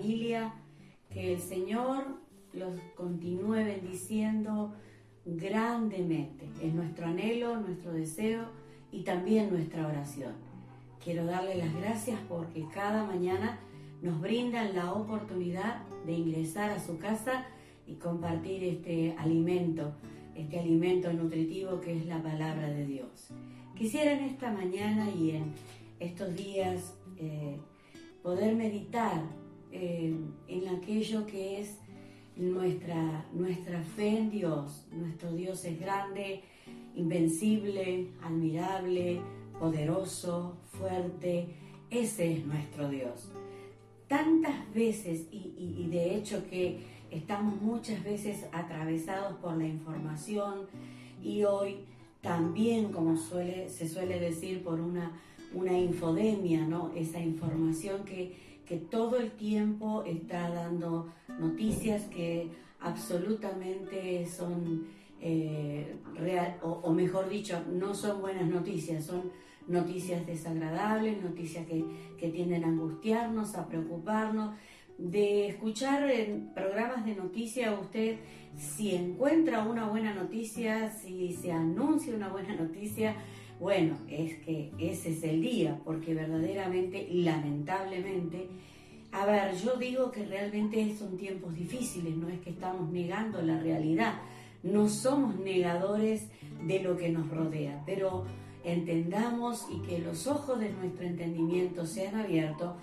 familia. Que el Señor los continúe bendiciendo grandemente. Es nuestro anhelo, nuestro deseo y también nuestra oración. Quiero darle las gracias porque cada mañana nos brindan la oportunidad de ingresar a su casa y compartir este alimento, este alimento nutritivo que es la palabra de Dios. Quisiera en esta mañana y en estos días eh, poder meditar eh, en aquello que es nuestra, nuestra fe en Dios. Nuestro Dios es grande, invencible, admirable, poderoso, fuerte. Ese es nuestro Dios. Tantas veces, y, de hecho que estamos muchas veces atravesados por la información y hoy también, como suele, se suele decir, por una, una infodemia, ¿no? Esa información que, que todo el tiempo está dando noticias que absolutamente son eh, real, o, mejor dicho, no son buenas noticias, son noticias desagradables, noticias que, que tienden a angustiarnos, a preocuparnos. De escuchar en programas de noticias, usted si encuentra una buena noticia, si se anuncia una buena noticia, bueno, es que ese es el día, porque verdaderamente, lamentablemente, a ver, yo digo que realmente son tiempos difíciles, no es que estamos negando la realidad, no somos negadores de lo que nos rodea, pero entendamos y que los ojos de nuestro entendimiento sean abiertos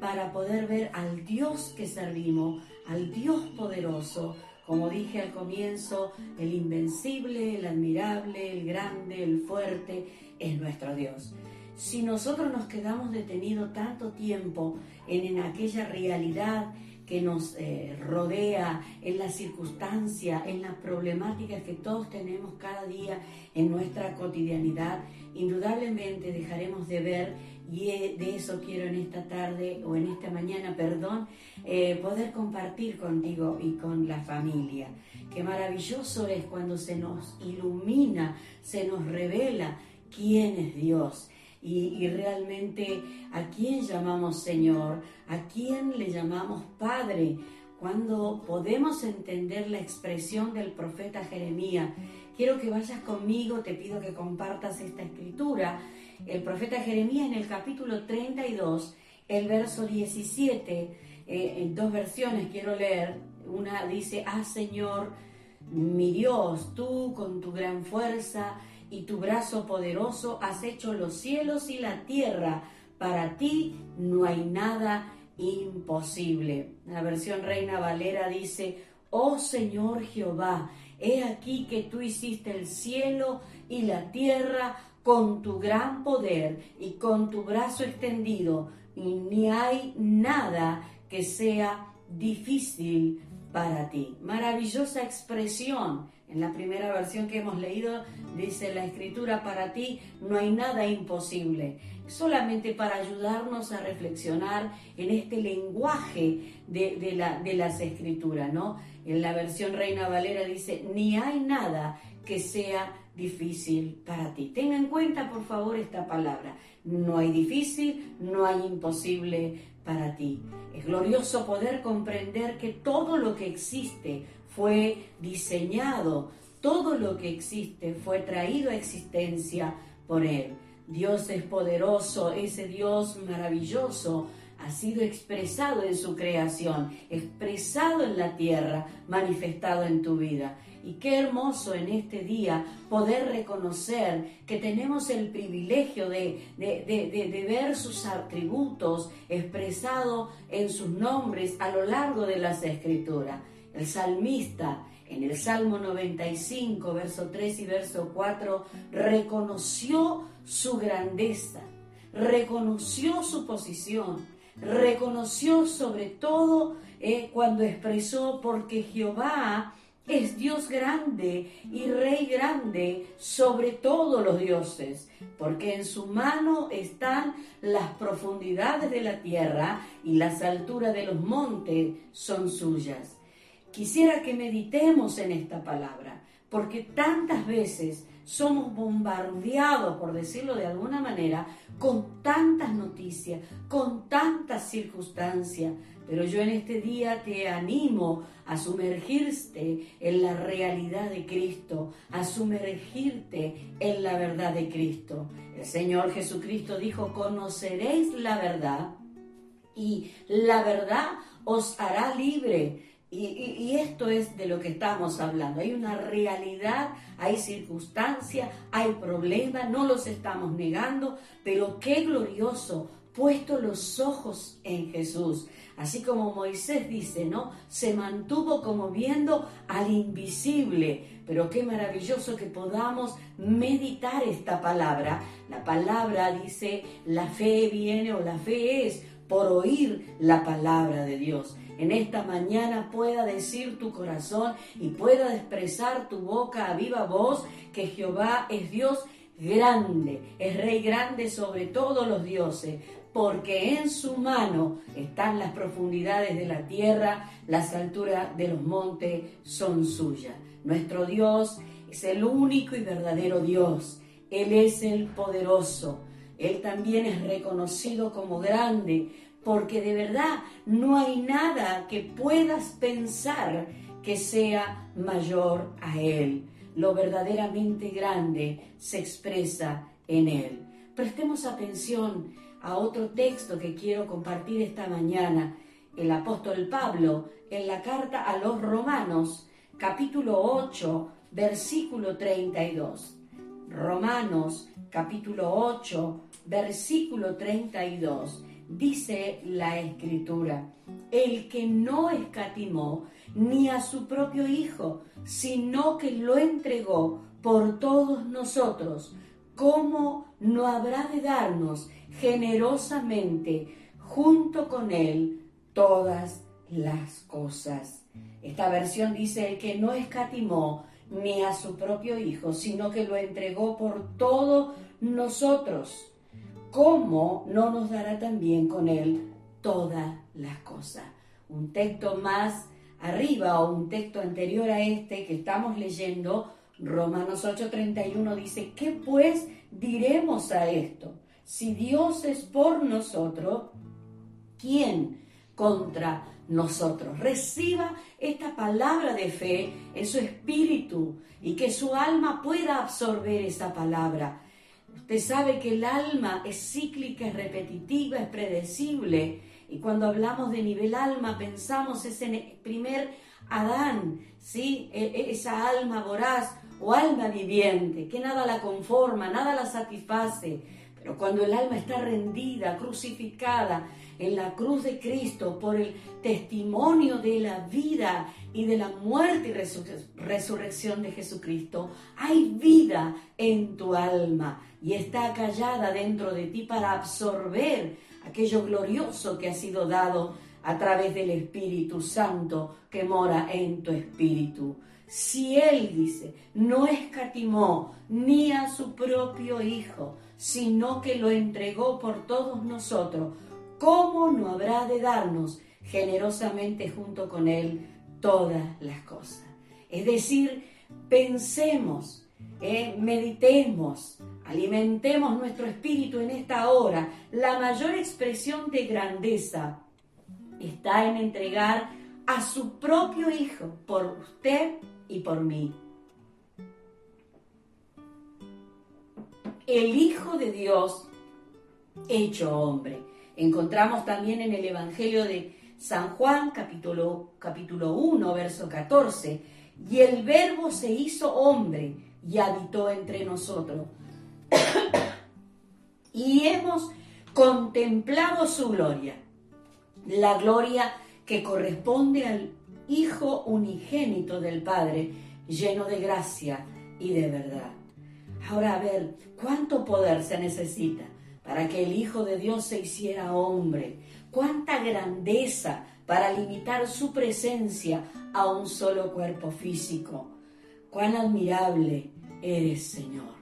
para poder ver al Dios que servimos, al Dios poderoso, como dije al comienzo, el invencible, el admirable, el grande, el fuerte, es nuestro Dios. Si nosotros nos quedamos detenidos tanto tiempo en, aquella realidad que nos eh, rodea, en la circunstancia, en las problemáticas que todos tenemos cada día en nuestra cotidianidad, indudablemente dejaremos de ver y de eso quiero en esta tarde o en esta mañana, perdón, eh, poder compartir contigo y con la familia. Qué maravilloso es cuando se nos ilumina, se nos revela quién es Dios. Y, realmente a quién llamamos Señor, a quién le llamamos Padre, cuando podemos entender la expresión del profeta Jeremías. Quiero que vayas conmigo, te pido que compartas esta escritura el profeta Jeremías en el capítulo 32, el verso 17, eh, en dos versiones quiero leer. Una dice, ah Señor, mi Dios, tú con tu gran fuerza y tu brazo poderoso has hecho los cielos y la tierra. Para ti no hay nada imposible. La versión Reina Valera dice, oh Señor Jehová, he aquí que tú hiciste el cielo y la tierra con tu gran poder y con tu brazo extendido, y ni hay nada que sea difícil para ti. Maravillosa expresión. En la primera versión que hemos leído dice la escritura para ti no hay nada imposible. Solamente para ayudarnos a reflexionar en este lenguaje de, de las escrituras, ¿no? En la versión Reina Valera dice, ni hay nada que sea difícil para ti. Tenga en cuenta, por favor, esta palabra. No hay difícil, no hay imposible para ti. Es glorioso poder comprender que todo lo que existe fue diseñado, todo lo que existe fue traído a existencia por Él. Dios es poderoso, ese Dios maravilloso ha sido expresado en su creación, expresado en la tierra, manifestado en tu vida. Y qué hermoso en este día poder reconocer que tenemos el privilegio de, de, ver sus atributos expresados en sus nombres a lo largo de las escrituras. El salmista en el Salmo 95, verso 3 y verso 4, reconoció su grandeza, reconoció su posición, reconoció sobre todo eh, cuando expresó porque Jehová es Dios grande y Rey grande sobre todos los dioses, porque en su mano están las profundidades de la tierra y las alturas de los montes son suyas. Quisiera que meditemos en esta palabra, porque tantas veces somos bombardeados, por decirlo de alguna manera, con tantas noticias, con tantas circunstancias. Pero yo en este día te animo a sumergirte en la realidad de Cristo, a sumergirte en la verdad de Cristo. El Señor Jesucristo dijo, conoceréis la verdad y la verdad os hará libre. Y, esto es de lo que estamos hablando. Hay una realidad, hay circunstancias, hay problemas, no los estamos negando, pero qué glorioso, puesto los ojos en Jesús. Así como Moisés dice, ¿no? Se mantuvo como viendo al invisible. Pero qué maravilloso que podamos meditar esta palabra. La palabra dice, la fe viene o la fe es por oír la palabra de Dios en esta mañana pueda decir tu corazón y pueda expresar tu boca a viva voz que Jehová es Dios grande, es Rey grande sobre todos los dioses, porque en su mano están las profundidades de la tierra, las alturas de los montes son suyas. Nuestro Dios es el único y verdadero Dios. Él es el poderoso. Él también es reconocido como grande porque de verdad no hay nada que puedas pensar que sea mayor a Él. Lo verdaderamente grande se expresa en Él. Prestemos atención a otro texto que quiero compartir esta mañana. El apóstol Pablo en la carta a los Romanos, capítulo 8, versículo 32. Romanos, capítulo 8, versículo 32 dice la escritura, el que no escatimó ni a su propio Hijo, sino que lo entregó por todos nosotros, ¿cómo no habrá de darnos generosamente junto con Él todas las cosas? Esta versión dice, el que no escatimó ni a su propio Hijo, sino que lo entregó por todos nosotros ¿cómo no nos dará también con Él todas las cosas? Un texto más arriba o un texto anterior a este que estamos leyendo, Romanos 8:31 dice, ¿qué pues diremos a esto? Si Dios es por nosotros, ¿quién contra nosotros? Reciba esta palabra de fe en su espíritu y que su alma pueda absorber esa palabra Usted sabe que el alma es cíclica, es repetitiva, es predecible. Y cuando hablamos de nivel alma, pensamos en el primer Adán, ¿sí? E, e, esa alma voraz o alma viviente, que nada la conforma, nada la satisface. Pero cuando el alma está rendida, crucificada en la cruz de Cristo por el testimonio de la vida y de la muerte y resurrección de Jesucristo, hay vida en tu alma y está callada dentro de ti para absorber aquello glorioso que ha sido dado a través del Espíritu Santo que mora en tu espíritu. Si Él dice, no escatimó ni a su propio Hijo, sino que lo entregó por todos nosotros, ¿cómo no habrá de darnos generosamente junto con Él todas las cosas? Es decir, pensemos eh, meditemos, alimentemos nuestro espíritu en esta hora. La mayor expresión de grandeza está en entregar a su propio Hijo por usted y por mí. El Hijo de Dios hecho hombre. Encontramos también en el Evangelio de San Juan, capítulo, capítulo 1, verso 14, y el verbo se hizo hombre y habitó entre nosotros. y hemos contemplado su gloria, la gloria que corresponde al Hijo unigénito del Padre, lleno de gracia y de verdad. Ahora a ver, ¿cuánto poder se necesita para que el Hijo de Dios se hiciera hombre? ¿Cuánta grandeza para limitar su presencia a un solo cuerpo físico? ¿Cuán admirable eres, Señor.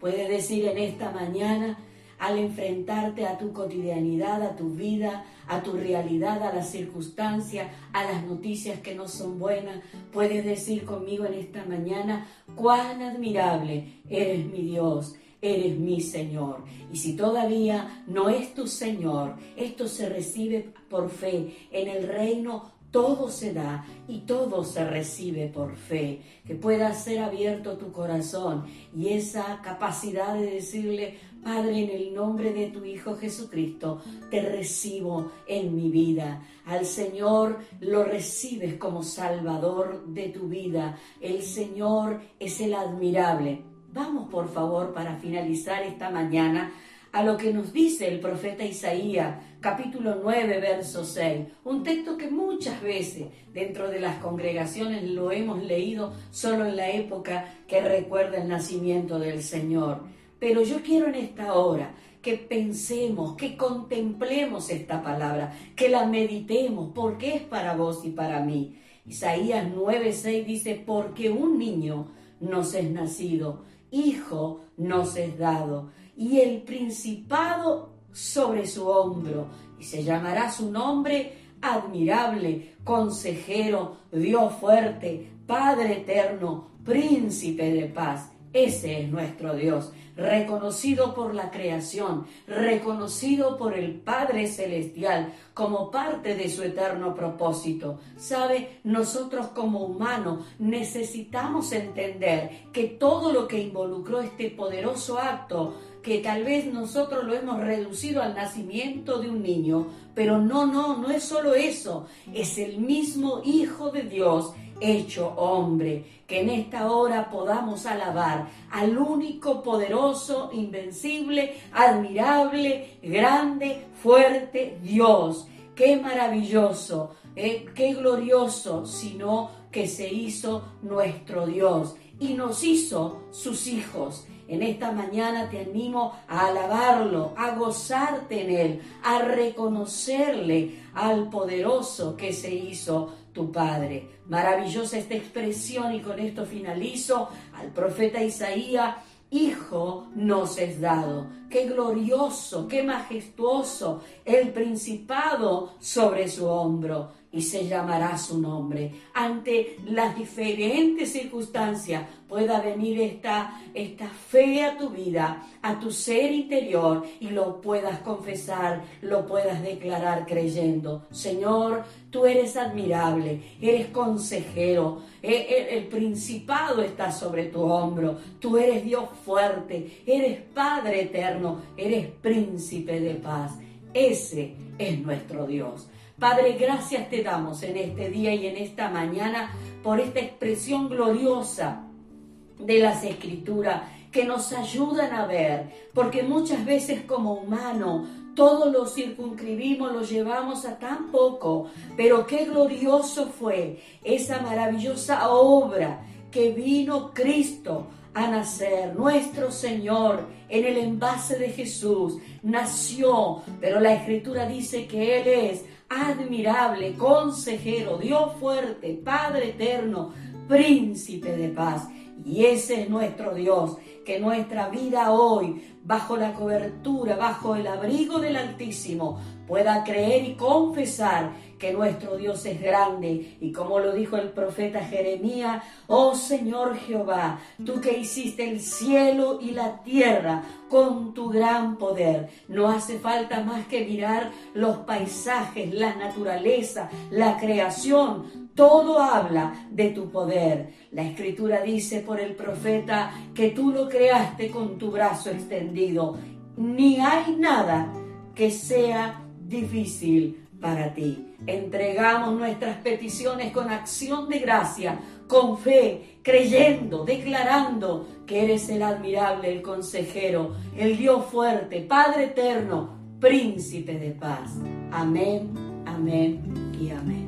Puedes decir en esta mañana, al enfrentarte a tu cotidianidad, a tu vida, a tu realidad, a las circunstancias, a las noticias que no son buenas, puedes decir conmigo en esta mañana, cuán admirable eres mi Dios eres mi Señor. Y si todavía no es tu Señor, esto se recibe por fe. En el reino todo se da y todo se recibe por fe. Que pueda ser abierto tu corazón y esa capacidad de decirle, Padre, en el nombre de tu Hijo Jesucristo, te recibo en mi vida. Al Señor lo recibes como Salvador de tu vida. El Señor es el admirable Vamos por favor para finalizar esta mañana a lo que nos dice el profeta Isaías, capítulo 9, verso 6, un texto que muchas veces dentro de las congregaciones lo hemos leído solo en la época que recuerda el nacimiento del Señor. Pero yo quiero en esta hora que pensemos, que contemplemos esta palabra, que la meditemos, porque es para vos y para mí. Isaías 9, 6 dice, porque un niño nos es nacido hijo nos es dado, y el principado sobre su hombro, y se llamará su nombre admirable, consejero, Dios fuerte, Padre eterno, príncipe de paz. Ese es nuestro Dios, reconocido por la creación, reconocido por el Padre Celestial como parte de su eterno propósito. Sabe, nosotros como humanos necesitamos entender que todo lo que involucró este poderoso acto, que tal vez nosotros lo hemos reducido al nacimiento de un niño, pero no, no, no es solo eso, es el mismo Hijo de Dios hecho hombre, que en esta hora podamos alabar al único poderoso, invencible, admirable, grande, fuerte Dios. Qué maravilloso, eh, qué glorioso, sino que se hizo nuestro Dios y nos hizo sus hijos. En esta mañana te animo a alabarlo, a gozarte en él, a reconocerle al poderoso que se hizo tu Padre. Maravillosa esta expresión y con esto finalizo al profeta Isaías. Hijo nos es dado. Qué glorioso, qué majestuoso el principado sobre su hombro y se llamará su nombre. Ante las diferentes circunstancias pueda venir esta, esta fe a tu vida, a tu ser interior y lo puedas confesar, lo puedas declarar creyendo. Señor, tú eres admirable, eres consejero, el, e, el, el principado está sobre tu hombro, tú eres Dios fuerte, eres Padre eterno, eres príncipe de paz. Ese es nuestro Dios. Padre, gracias te damos en este día y en esta mañana por esta expresión gloriosa de las escrituras que nos ayudan a ver, porque muchas veces como humano todo lo circunscribimos, lo llevamos a tan poco, pero qué glorioso fue esa maravillosa obra que vino Cristo a nacer, nuestro Señor, en el envase de Jesús, nació, pero la escritura dice que Él es admirable, consejero, Dios fuerte, Padre eterno, príncipe de paz. Y ese es nuestro Dios, que nuestra vida hoy, bajo la cobertura, bajo el abrigo del Altísimo, pueda creer y confesar que nuestro Dios es grande. Y como lo dijo el profeta Jeremías, oh Señor Jehová, tú que hiciste el cielo y la tierra con tu gran poder. No hace falta más que mirar los paisajes, la naturaleza, la creación. Todo habla de tu poder. La escritura dice por el profeta que tú lo creaste con tu brazo extendido. Ni hay nada que sea difícil para ti. Entregamos nuestras peticiones con acción de gracia, con fe, creyendo, declarando que eres el admirable, el consejero, el Dios fuerte, Padre eterno, príncipe de paz. Amén, amén y amén.